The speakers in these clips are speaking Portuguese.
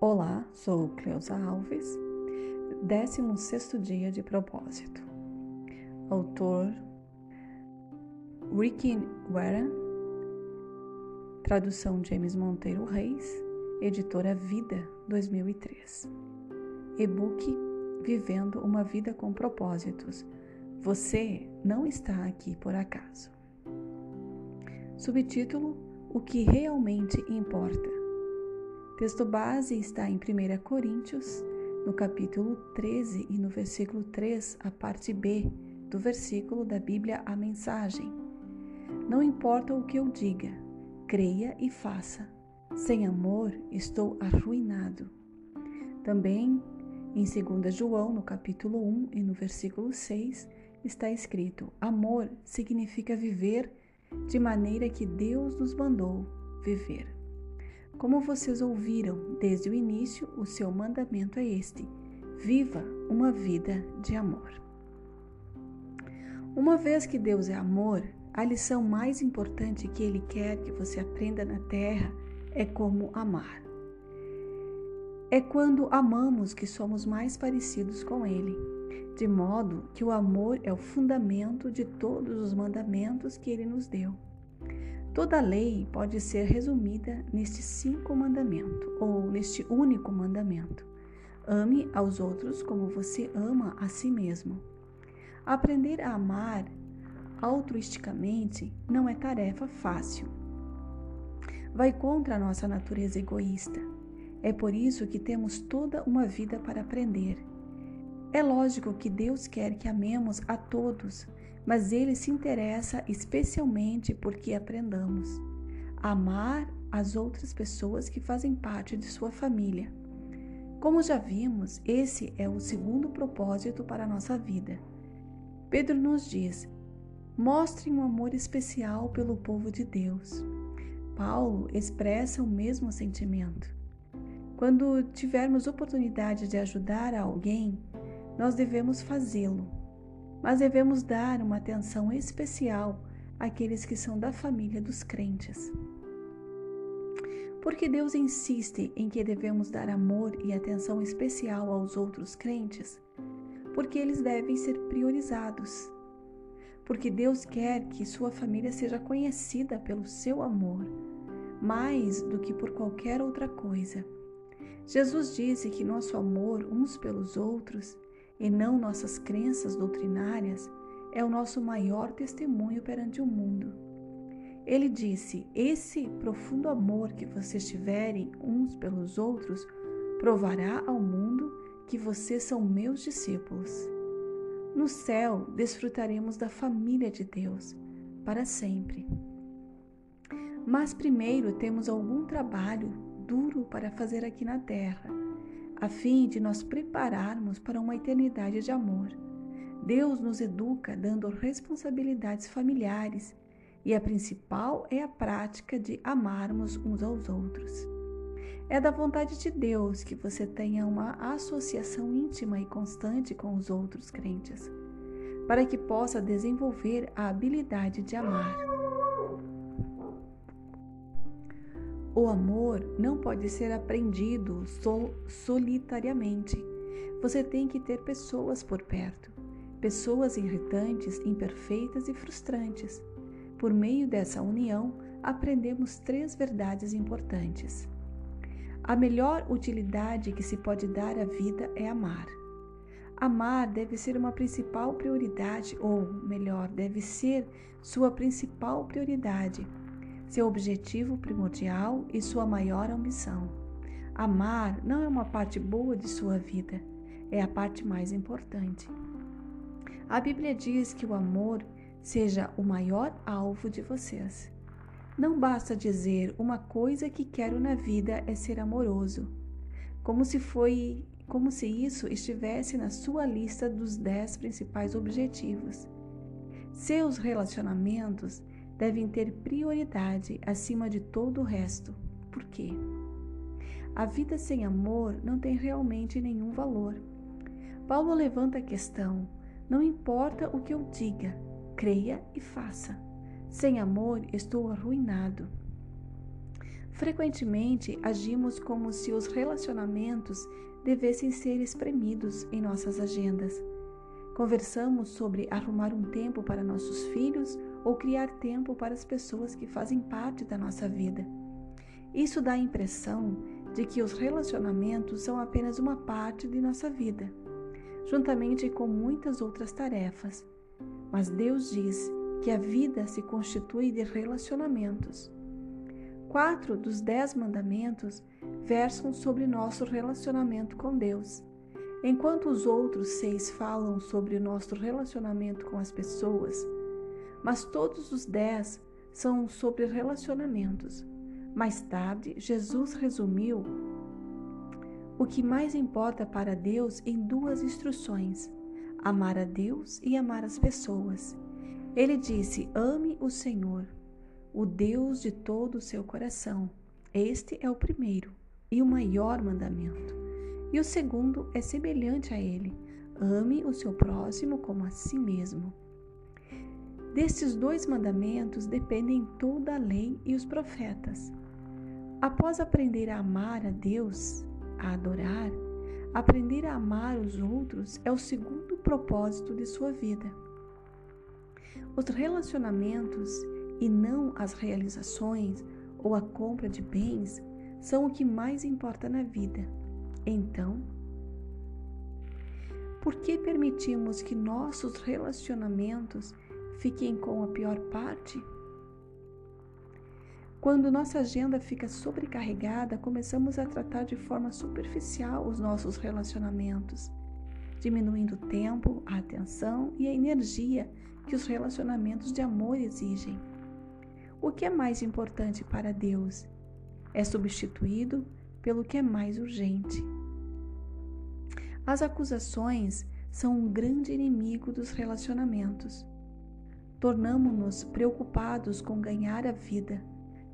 Olá, sou Cleusa Alves, 16 dia de propósito. Autor Ricky Warren, tradução James Monteiro Reis, editora Vida 2003. E-book Vivendo uma Vida com Propósitos. Você não está aqui por acaso. Subtítulo: O que realmente importa. Texto base está em 1 Coríntios, no capítulo 13 e no versículo 3, a parte B do versículo da Bíblia A Mensagem. Não importa o que eu diga, creia e faça. Sem amor estou arruinado. Também em 2 João, no capítulo 1 e no versículo 6, está escrito: Amor significa viver de maneira que Deus nos mandou viver. Como vocês ouviram desde o início, o seu mandamento é este: viva uma vida de amor. Uma vez que Deus é amor, a lição mais importante que Ele quer que você aprenda na terra é como amar. É quando amamos que somos mais parecidos com Ele, de modo que o amor é o fundamento de todos os mandamentos que Ele nos deu. Toda lei pode ser resumida neste cinco mandamento ou neste único mandamento. Ame aos outros como você ama a si mesmo. Aprender a amar altruisticamente não é tarefa fácil. Vai contra a nossa natureza egoísta. É por isso que temos toda uma vida para aprender. É lógico que Deus quer que amemos a todos, mas ele se interessa especialmente porque aprendamos a amar as outras pessoas que fazem parte de sua família. Como já vimos, esse é o segundo propósito para a nossa vida. Pedro nos diz: mostrem um amor especial pelo povo de Deus. Paulo expressa o mesmo sentimento. Quando tivermos oportunidade de ajudar alguém, nós devemos fazê-lo mas devemos dar uma atenção especial àqueles que são da família dos crentes. Porque Deus insiste em que devemos dar amor e atenção especial aos outros crentes? Porque eles devem ser priorizados. Porque Deus quer que sua família seja conhecida pelo seu amor, mais do que por qualquer outra coisa. Jesus disse que nosso amor uns pelos outros e não nossas crenças doutrinárias, é o nosso maior testemunho perante o mundo. Ele disse: Esse profundo amor que vocês tiverem uns pelos outros provará ao mundo que vocês são meus discípulos. No céu, desfrutaremos da família de Deus para sempre. Mas primeiro temos algum trabalho duro para fazer aqui na terra a fim de nos prepararmos para uma eternidade de amor. Deus nos educa dando responsabilidades familiares e a principal é a prática de amarmos uns aos outros. É da vontade de Deus que você tenha uma associação íntima e constante com os outros crentes, para que possa desenvolver a habilidade de amar. O amor não pode ser aprendido sol solitariamente. Você tem que ter pessoas por perto, pessoas irritantes, imperfeitas e frustrantes. Por meio dessa união, aprendemos três verdades importantes. A melhor utilidade que se pode dar à vida é amar. Amar deve ser uma principal prioridade, ou melhor, deve ser sua principal prioridade seu objetivo primordial e sua maior ambição. Amar não é uma parte boa de sua vida, é a parte mais importante. A Bíblia diz que o amor seja o maior alvo de vocês. Não basta dizer uma coisa que quero na vida é ser amoroso, como se foi, como se isso estivesse na sua lista dos dez principais objetivos. Seus relacionamentos devem ter prioridade acima de todo o resto. Por quê? A vida sem amor não tem realmente nenhum valor. Paulo levanta a questão: não importa o que eu diga, creia e faça. Sem amor estou arruinado. Frequentemente agimos como se os relacionamentos devessem ser espremidos em nossas agendas. Conversamos sobre arrumar um tempo para nossos filhos ou criar tempo para as pessoas que fazem parte da nossa vida. Isso dá a impressão de que os relacionamentos são apenas uma parte de nossa vida, juntamente com muitas outras tarefas. Mas Deus diz que a vida se constitui de relacionamentos. Quatro dos dez mandamentos versam sobre nosso relacionamento com Deus, enquanto os outros seis falam sobre o nosso relacionamento com as pessoas. Mas todos os dez são sobre relacionamentos. Mais tarde, Jesus resumiu o que mais importa para Deus em duas instruções: amar a Deus e amar as pessoas. Ele disse: Ame o Senhor, o Deus de todo o seu coração. Este é o primeiro e o maior mandamento. E o segundo é semelhante a ele: ame o seu próximo como a si mesmo. Destes dois mandamentos dependem toda a lei e os profetas. Após aprender a amar a Deus, a adorar, aprender a amar os outros é o segundo propósito de sua vida. Os relacionamentos e não as realizações ou a compra de bens são o que mais importa na vida. Então, por que permitimos que nossos relacionamentos fiquem com a pior parte? Quando nossa agenda fica sobrecarregada, começamos a tratar de forma superficial os nossos relacionamentos, diminuindo o tempo, a atenção e a energia que os relacionamentos de amor exigem. O que é mais importante para Deus é substituído pelo que é mais urgente. As acusações são um grande inimigo dos relacionamentos. Tornamos-nos preocupados com ganhar a vida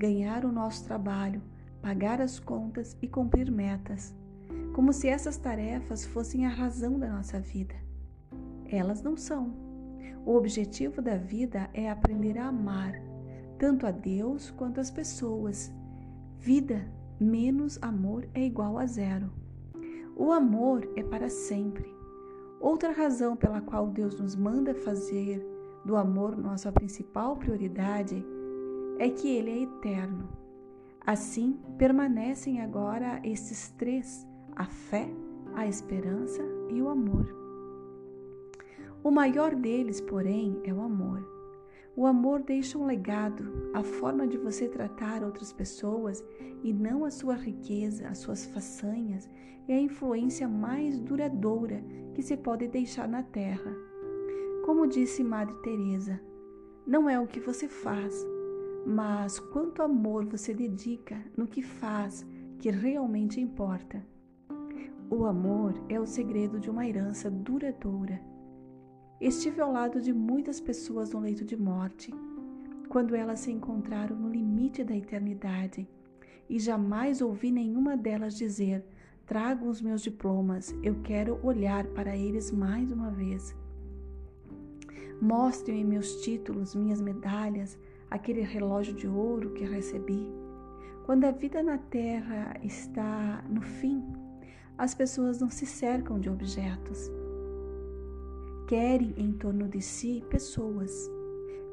ganhar o nosso trabalho, pagar as contas e cumprir metas, como se essas tarefas fossem a razão da nossa vida. Elas não são. O objetivo da vida é aprender a amar, tanto a Deus quanto as pessoas. Vida menos amor é igual a zero. O amor é para sempre. Outra razão pela qual Deus nos manda fazer do amor nossa principal prioridade é que ele é eterno. Assim, permanecem agora esses três: a fé, a esperança e o amor. O maior deles, porém, é o amor. O amor deixa um legado, a forma de você tratar outras pessoas e não a sua riqueza, as suas façanhas, é a influência mais duradoura que se pode deixar na terra. Como disse Madre Teresa, não é o que você faz, mas quanto amor você dedica no que faz que realmente importa. O amor é o segredo de uma herança duradoura. Estive ao lado de muitas pessoas no leito de morte, quando elas se encontraram no limite da eternidade, e jamais ouvi nenhuma delas dizer: Trago os meus diplomas, eu quero olhar para eles mais uma vez. Mostre-me meus títulos, minhas medalhas, aquele relógio de ouro que recebi. Quando a vida na terra está no fim, as pessoas não se cercam de objetos. Querem em torno de si pessoas,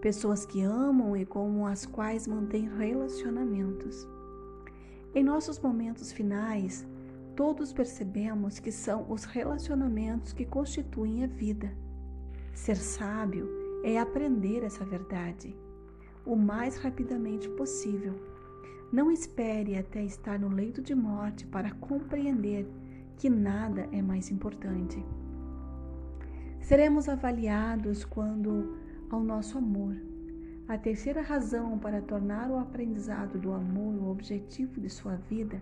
pessoas que amam e com as quais mantêm relacionamentos. Em nossos momentos finais, todos percebemos que são os relacionamentos que constituem a vida. Ser sábio é aprender essa verdade o mais rapidamente possível. Não espere até estar no leito de morte para compreender que nada é mais importante. Seremos avaliados quando ao nosso amor. A terceira razão para tornar o aprendizado do amor o objetivo de sua vida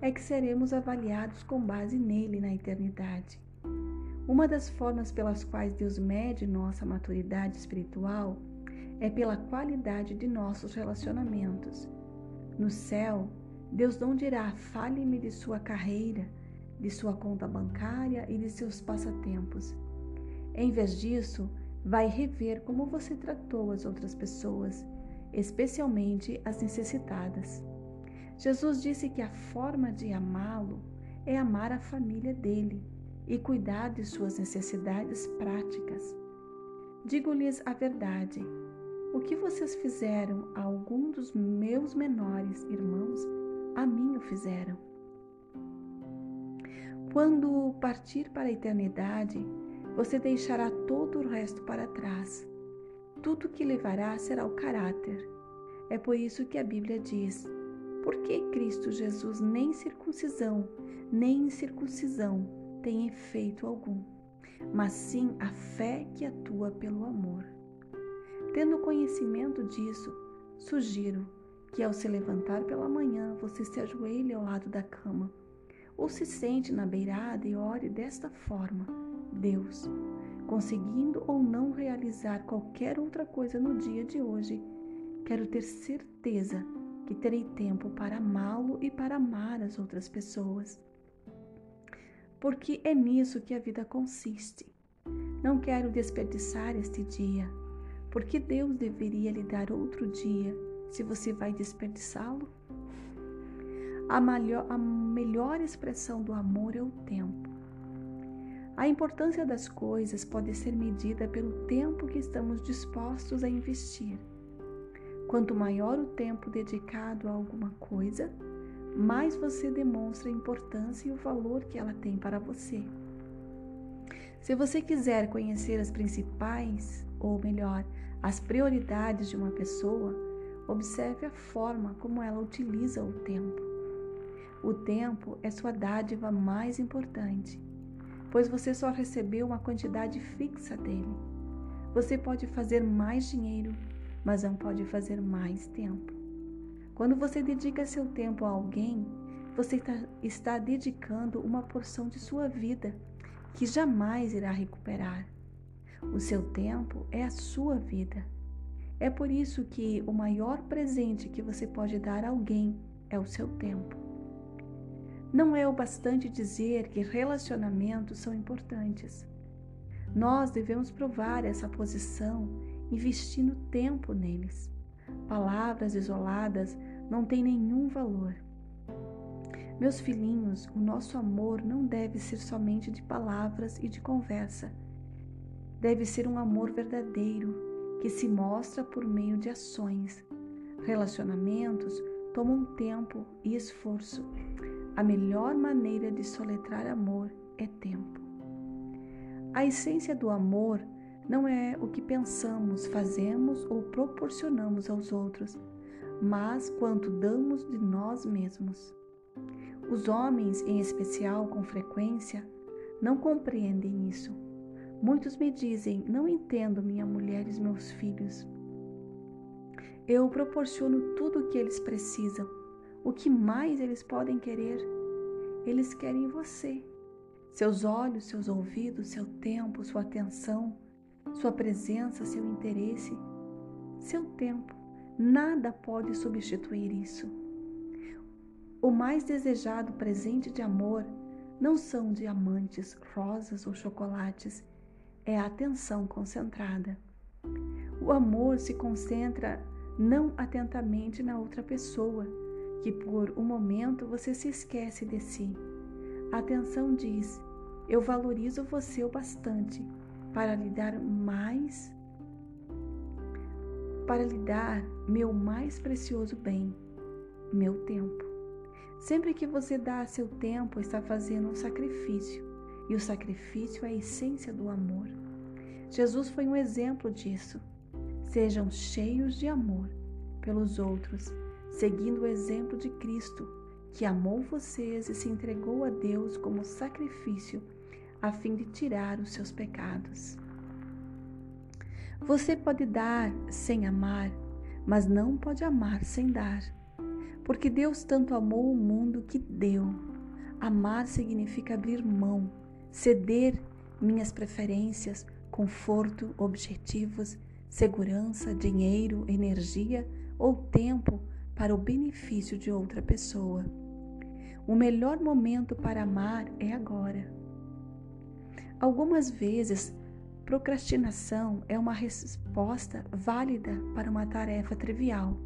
é que seremos avaliados com base nele na eternidade. Uma das formas pelas quais Deus mede nossa maturidade espiritual é pela qualidade de nossos relacionamentos. No céu, Deus não dirá: fale-me de sua carreira, de sua conta bancária e de seus passatempos. Em vez disso, vai rever como você tratou as outras pessoas, especialmente as necessitadas. Jesus disse que a forma de amá-lo é amar a família dele e cuidar de suas necessidades práticas. Digo-lhes a verdade: o que vocês fizeram a algum dos meus menores irmãos, a mim o fizeram. Quando partir para a eternidade, você deixará todo o resto para trás. Tudo que levará será o caráter. É por isso que a Bíblia diz: por que Cristo Jesus nem circuncisão, nem incircuncisão tem efeito algum, mas sim a fé que atua pelo amor? Tendo conhecimento disso, sugiro que ao se levantar pela manhã você se ajoelhe ao lado da cama, ou se sente na beirada e ore desta forma: Deus, conseguindo ou não realizar qualquer outra coisa no dia de hoje, quero ter certeza que terei tempo para amá-lo e para amar as outras pessoas. Porque é nisso que a vida consiste. Não quero desperdiçar este dia porque Deus deveria lhe dar outro dia se você vai desperdiçá-lo? A a melhor expressão do amor é o tempo. A importância das coisas pode ser medida pelo tempo que estamos dispostos a investir. Quanto maior o tempo dedicado a alguma coisa, mais você demonstra a importância e o valor que ela tem para você. Se você quiser conhecer as principais, ou melhor, as prioridades de uma pessoa, observe a forma como ela utiliza o tempo. O tempo é sua dádiva mais importante, pois você só recebeu uma quantidade fixa dele. Você pode fazer mais dinheiro, mas não pode fazer mais tempo. Quando você dedica seu tempo a alguém, você está dedicando uma porção de sua vida que jamais irá recuperar. O seu tempo é a sua vida. É por isso que o maior presente que você pode dar a alguém é o seu tempo. Não é o bastante dizer que relacionamentos são importantes. Nós devemos provar essa posição investindo tempo neles. Palavras isoladas não têm nenhum valor. Meus filhinhos, o nosso amor não deve ser somente de palavras e de conversa. Deve ser um amor verdadeiro, que se mostra por meio de ações. Relacionamentos tomam tempo e esforço. A melhor maneira de soletrar amor é tempo. A essência do amor não é o que pensamos, fazemos ou proporcionamos aos outros, mas quanto damos de nós mesmos. Os homens, em especial, com frequência, não compreendem isso. Muitos me dizem: Não entendo minha mulher e meus filhos. Eu proporciono tudo o que eles precisam. O que mais eles podem querer? Eles querem você. Seus olhos, seus ouvidos, seu tempo, sua atenção, sua presença, seu interesse, seu tempo. Nada pode substituir isso. O mais desejado presente de amor não são diamantes, rosas ou chocolates, é a atenção concentrada. O amor se concentra não atentamente na outra pessoa, que por um momento você se esquece de si. A atenção diz: Eu valorizo você o bastante para lhe dar mais, para lhe dar meu mais precioso bem, meu tempo. Sempre que você dá seu tempo, está fazendo um sacrifício, e o sacrifício é a essência do amor. Jesus foi um exemplo disso. Sejam cheios de amor pelos outros, seguindo o exemplo de Cristo, que amou vocês e se entregou a Deus como sacrifício a fim de tirar os seus pecados. Você pode dar sem amar, mas não pode amar sem dar. Porque Deus tanto amou o mundo que deu. Amar significa abrir mão, ceder minhas preferências, conforto, objetivos, segurança, dinheiro, energia ou tempo para o benefício de outra pessoa. O melhor momento para amar é agora. Algumas vezes, procrastinação é uma resposta válida para uma tarefa trivial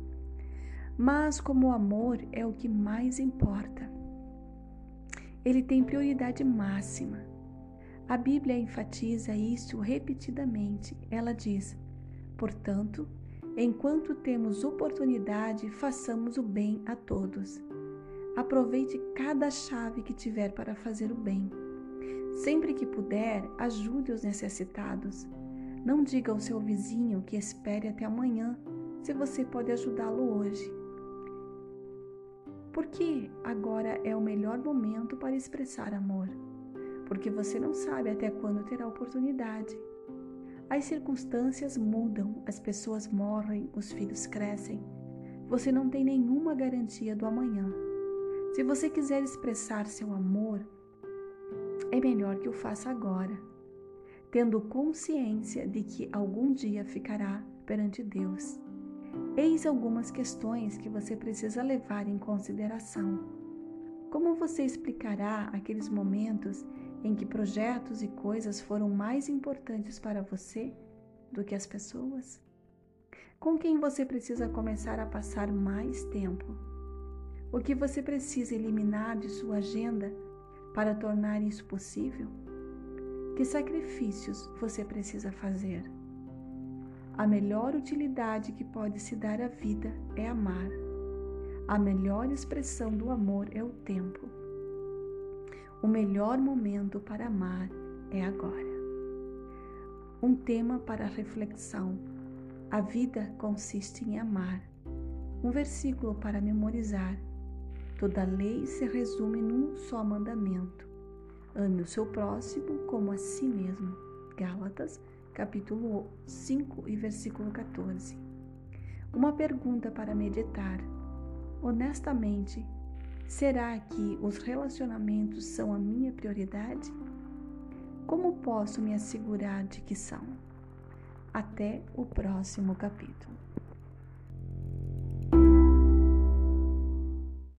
Mas como o amor é o que mais importa, ele tem prioridade máxima. A Bíblia enfatiza isso repetidamente. Ela diz: portanto, enquanto temos oportunidade, façamos o bem a todos. Aproveite cada chave que tiver para fazer o bem. Sempre que puder, ajude os necessitados. Não diga ao seu vizinho que espere até amanhã, se você pode ajudá-lo hoje. Porque agora é o melhor momento para expressar amor. Porque você não sabe até quando terá oportunidade. As circunstâncias mudam, as pessoas morrem, os filhos crescem. Você não tem nenhuma garantia do amanhã. Se você quiser expressar seu amor, é melhor que o faça agora, tendo consciência de que algum dia ficará perante Deus. Eis algumas questões que você precisa levar em consideração. Como você explicará aqueles momentos em que projetos e coisas foram mais importantes para você do que as pessoas? Com quem você precisa começar a passar mais tempo? O que você precisa eliminar de sua agenda para tornar isso possível? Que sacrifícios você precisa fazer? A melhor utilidade que pode se dar à vida é amar. A melhor expressão do amor é o tempo. O melhor momento para amar é agora. Um tema para reflexão. A vida consiste em amar. Um versículo para memorizar. Toda lei se resume num só mandamento: ame o seu próximo como a si mesmo. Gálatas, capítulo 5 e versículo 14. Uma pergunta para meditar. Honestamente, será que os relacionamentos são a minha prioridade? Como posso me assegurar de que são? Até o próximo capítulo.